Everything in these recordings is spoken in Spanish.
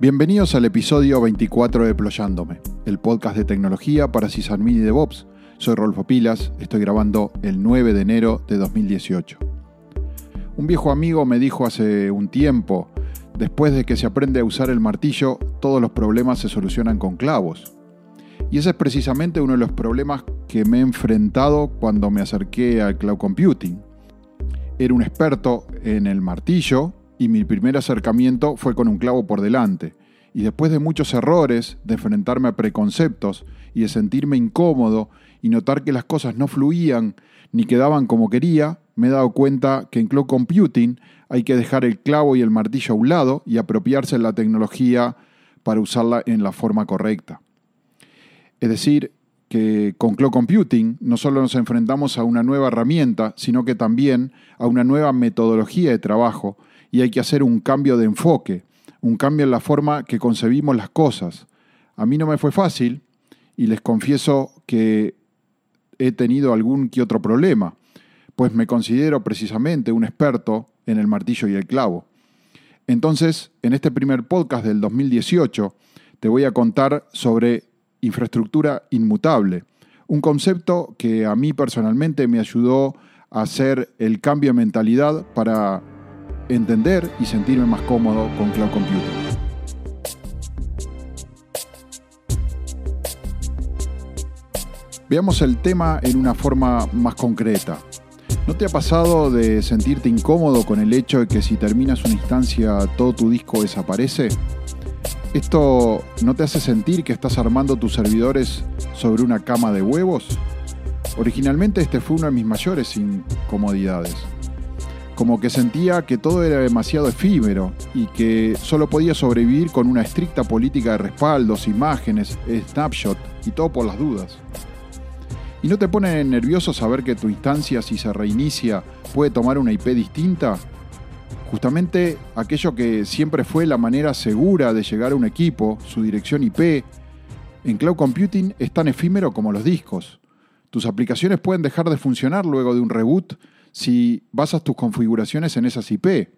Bienvenidos al episodio 24 de Ployándome, el podcast de tecnología para sysadmin y DevOps. Soy Rolfo Pilas, estoy grabando el 9 de enero de 2018. Un viejo amigo me dijo hace un tiempo, después de que se aprende a usar el martillo, todos los problemas se solucionan con clavos. Y ese es precisamente uno de los problemas que me he enfrentado cuando me acerqué al cloud computing. Era un experto en el martillo y mi primer acercamiento fue con un clavo por delante. Y después de muchos errores, de enfrentarme a preconceptos y de sentirme incómodo y notar que las cosas no fluían ni quedaban como quería, me he dado cuenta que en cloud computing hay que dejar el clavo y el martillo a un lado y apropiarse de la tecnología para usarla en la forma correcta. Es decir, que con Cloud Computing no solo nos enfrentamos a una nueva herramienta, sino que también a una nueva metodología de trabajo y hay que hacer un cambio de enfoque, un cambio en la forma que concebimos las cosas. A mí no me fue fácil y les confieso que he tenido algún que otro problema, pues me considero precisamente un experto en el martillo y el clavo. Entonces, en este primer podcast del 2018, te voy a contar sobre infraestructura inmutable, un concepto que a mí personalmente me ayudó a hacer el cambio de mentalidad para entender y sentirme más cómodo con cloud computing. Veamos el tema en una forma más concreta. ¿No te ha pasado de sentirte incómodo con el hecho de que si terminas una instancia todo tu disco desaparece? ¿Esto no te hace sentir que estás armando tus servidores sobre una cama de huevos? Originalmente este fue una de mis mayores incomodidades. Como que sentía que todo era demasiado efímero y que solo podía sobrevivir con una estricta política de respaldos, imágenes, snapshot y todo por las dudas. ¿Y no te pone nervioso saber que tu instancia, si se reinicia, puede tomar una IP distinta? Justamente aquello que siempre fue la manera segura de llegar a un equipo, su dirección IP, en cloud computing es tan efímero como los discos. Tus aplicaciones pueden dejar de funcionar luego de un reboot si basas tus configuraciones en esas IP.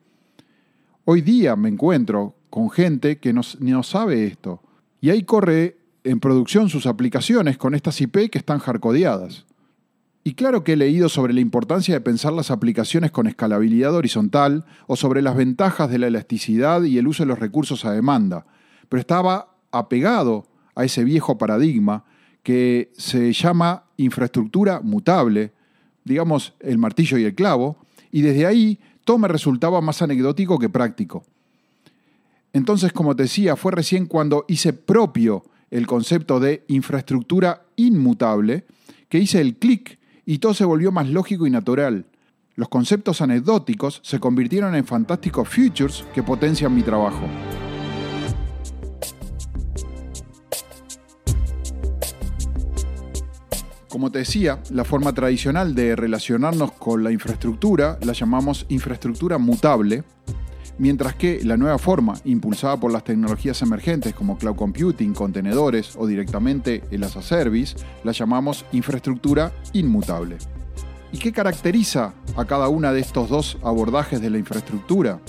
Hoy día me encuentro con gente que no, sabe esto. Y ahí corre en producción sus aplicaciones con estas IP que están hardcodeadas. Y claro que he leído sobre la importancia de pensar las aplicaciones con escalabilidad horizontal o sobre las ventajas de la elasticidad y el uso de los recursos a demanda, pero estaba apegado a ese viejo paradigma que se llama infraestructura mutable, digamos el martillo y el clavo, y desde ahí todo me resultaba más anecdótico que práctico. Entonces, como te decía, fue recién cuando hice propio el concepto de infraestructura inmutable, que hice el clic y todo se volvió más lógico y natural. Los conceptos anecdóticos se convirtieron en fantásticos futures que potencian mi trabajo. Como te decía, la forma tradicional de relacionarnos con la infraestructura la llamamos infraestructura mutable mientras que la nueva forma, impulsada por las tecnologías emergentes como cloud computing, contenedores o directamente el as a service, la llamamos infraestructura inmutable. ¿Y qué caracteriza a cada una de estos dos abordajes de la infraestructura?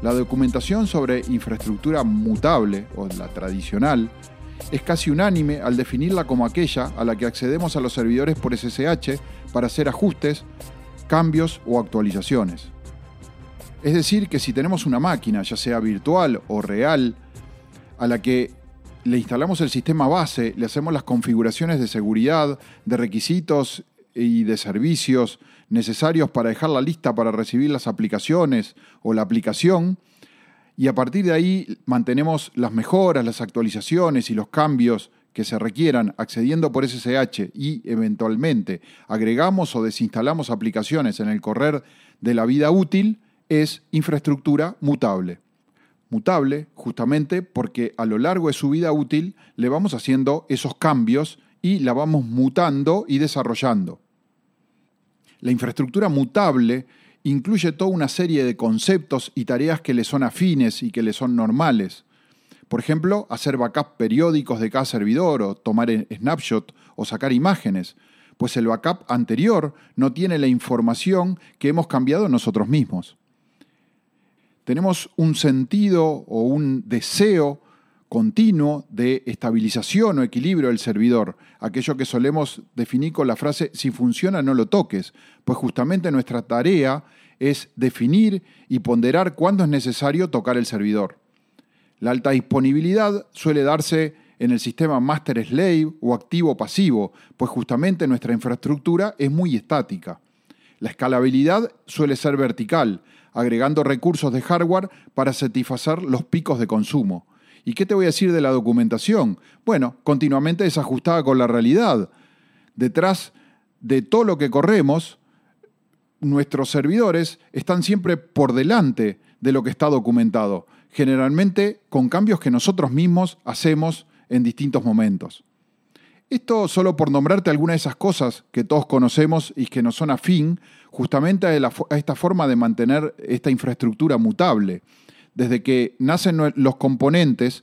La documentación sobre infraestructura mutable, o la tradicional, es casi unánime al definirla como aquella a la que accedemos a los servidores por SSH para hacer ajustes, cambios o actualizaciones. Es decir, que si tenemos una máquina, ya sea virtual o real, a la que le instalamos el sistema base, le hacemos las configuraciones de seguridad, de requisitos y de servicios necesarios para dejarla lista para recibir las aplicaciones o la aplicación, y a partir de ahí mantenemos las mejoras, las actualizaciones y los cambios que se requieran accediendo por SSH y eventualmente agregamos o desinstalamos aplicaciones en el correr de la vida útil, es infraestructura mutable. Mutable justamente porque a lo largo de su vida útil le vamos haciendo esos cambios y la vamos mutando y desarrollando. La infraestructura mutable incluye toda una serie de conceptos y tareas que le son afines y que le son normales. Por ejemplo, hacer backup periódicos de cada servidor o tomar snapshot o sacar imágenes, pues el backup anterior no tiene la información que hemos cambiado nosotros mismos. tenemos un sentido o un deseo continuo de estabilización o equilibrio del servidor, aquello que solemos definir con la frase si funciona no lo toques, pues justamente nuestra tarea es definir y ponderar cuándo es necesario tocar el servidor. La alta disponibilidad suele darse en el sistema master-slave o activo-pasivo, pues justamente nuestra infraestructura es muy estática. La escalabilidad suele ser vertical, agregando recursos de hardware para satisfacer los picos de consumo. ¿Y qué te voy a decir de la documentación? Bueno, continuamente desajustada con la realidad. Detrás de todo lo que corremos, nuestros servidores están siempre por delante de lo que está documentado, generalmente con cambios que nosotros mismos hacemos en distintos momentos. Esto solo por nombrarte algunas de esas cosas que todos conocemos y que nos son afín justamente a, esta forma de mantener esta infraestructura mutable. Desde que nacen los componentes,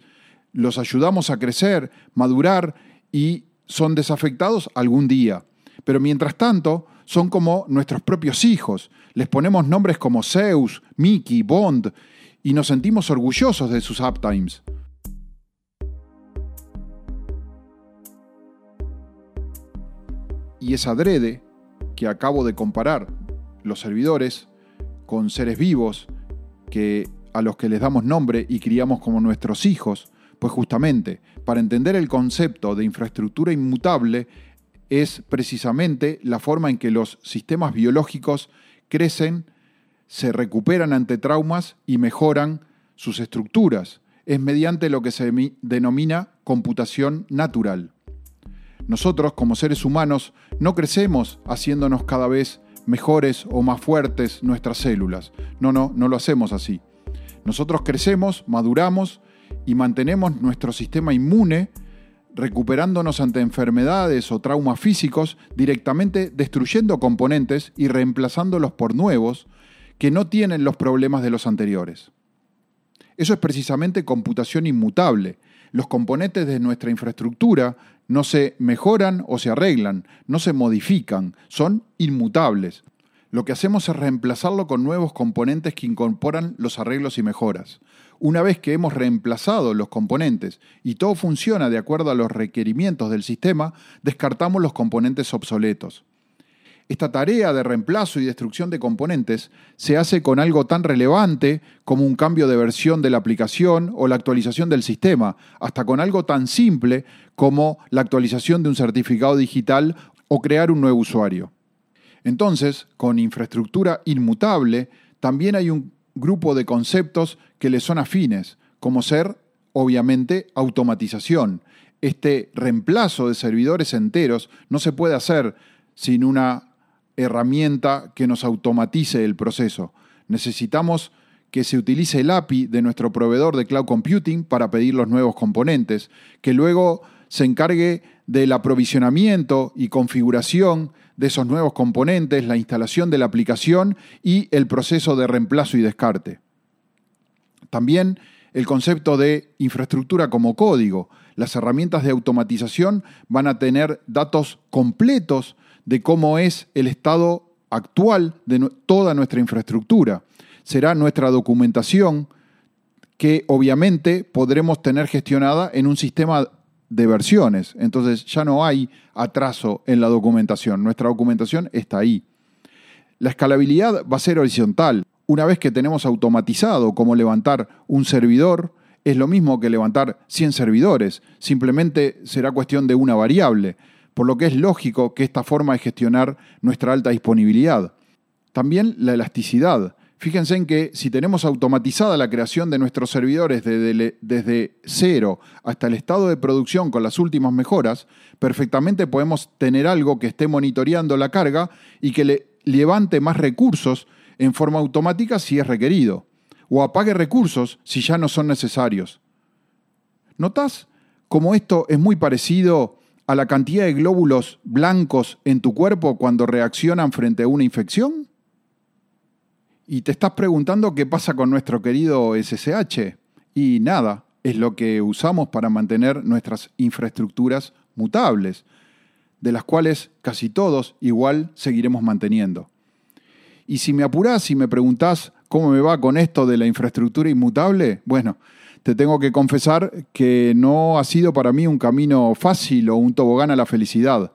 los ayudamos a crecer, madurar y son desafectados algún día. Pero mientras tanto, son como nuestros propios hijos. Les ponemos nombres como Zeus, Mickey, Bond y nos sentimos orgullosos de sus uptimes. Y es adrede que acabo de comparar los servidores con seres vivos que a los que les damos nombre y criamos como nuestros hijos, pues justamente para entender el concepto de infraestructura inmutable es precisamente la forma en que los sistemas biológicos crecen, se recuperan ante traumas y mejoran sus estructuras. Es mediante lo que se denomina computación natural. Nosotros, como seres humanos, no crecemos haciéndonos cada vez mejores o más fuertes nuestras células. No, no, no lo hacemos así. Nosotros crecemos, maduramos y mantenemos nuestro sistema inmune recuperándonos ante enfermedades o traumas físicos, directamente destruyendo componentes y reemplazándolos por nuevos que no tienen los problemas de los anteriores. Eso es precisamente computación inmutable. Los componentes de nuestra infraestructura no se mejoran o se arreglan, no se modifican, son inmutables. Lo que hacemos es reemplazarlo con nuevos componentes que incorporan los arreglos y mejoras. Una vez que hemos reemplazado los componentes y todo funciona de acuerdo a los requerimientos del sistema, descartamos los componentes obsoletos. Esta tarea de reemplazo y destrucción de componentes se hace con algo tan relevante como un cambio de versión de la aplicación o la actualización del sistema, hasta con algo tan simple como la actualización de un certificado digital o crear un nuevo usuario. Entonces, con infraestructura inmutable, también hay un grupo de conceptos que le son afines, como ser, obviamente, automatización. Este reemplazo de servidores enteros no se puede hacer sin una herramienta que nos automatice el proceso. Necesitamos que se utilice el API de nuestro proveedor de cloud computing para pedir los nuevos componentes, que luego se encargue del aprovisionamiento y configuración de esos nuevos componentes, la instalación de la aplicación y el proceso de reemplazo y descarte. También el concepto de infraestructura como código. Las herramientas de automatización van a tener datos completos de cómo es el estado actual de toda nuestra infraestructura. Será nuestra documentación que obviamente podremos tener gestionada en un sistema de versiones. Entonces ya no hay atraso en la documentación. Nuestra documentación está ahí. La escalabilidad va a ser horizontal. Una vez que tenemos automatizado cómo levantar un servidor, es lo mismo que levantar 100 servidores. Simplemente será cuestión de una variable por lo que es lógico que esta forma de gestionar nuestra alta disponibilidad. También la elasticidad. Fíjense en que si tenemos automatizada la creación de nuestros servidores desde, cero hasta el estado de producción con las últimas mejoras, perfectamente podemos tener algo que esté monitoreando la carga y que le levante más recursos en forma automática si es requerido, o apague recursos si ya no son necesarios. ¿Notas cómo esto es muy parecido a la cantidad de glóbulos blancos en tu cuerpo cuando reaccionan frente a una infección? Y te estás preguntando qué pasa con nuestro querido SSH. Y nada, es lo que usamos para mantener nuestras infraestructuras mutables, de las cuales casi todos igual seguiremos manteniendo. Y si me apurás y me preguntás ¿Cómo me va con esto de la infraestructura inmutable? Bueno, te tengo que confesar que no ha sido para mí un camino fácil o un tobogán a la felicidad.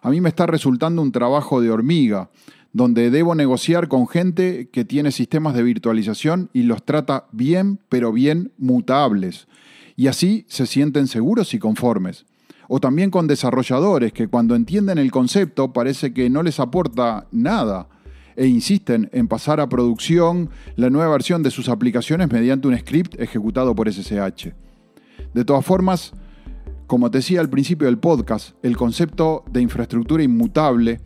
A mí me está resultando un trabajo de hormiga, donde debo negociar con gente que tiene sistemas de virtualización y los trata bien, pero bien mutables. Y así se sienten seguros y conformes. O también con desarrolladores que cuando entienden el concepto parece que no les aporta nada e insisten en pasar a producción la nueva versión de sus aplicaciones mediante un script ejecutado por SSH. De todas formas, como te decía al principio del podcast, el concepto de infraestructura inmutable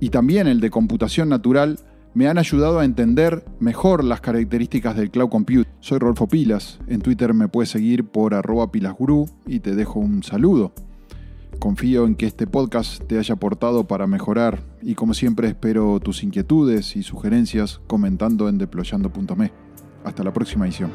y también el de computación natural me han ayudado a entender mejor las características del cloud compute. Soy Rolfo Pilas, en Twitter me puedes seguir por arroba pilasguru y te dejo un saludo. Confío en que este podcast te haya aportado para mejorar y como siempre espero tus inquietudes y sugerencias comentando en deployando.me. Hasta la próxima edición.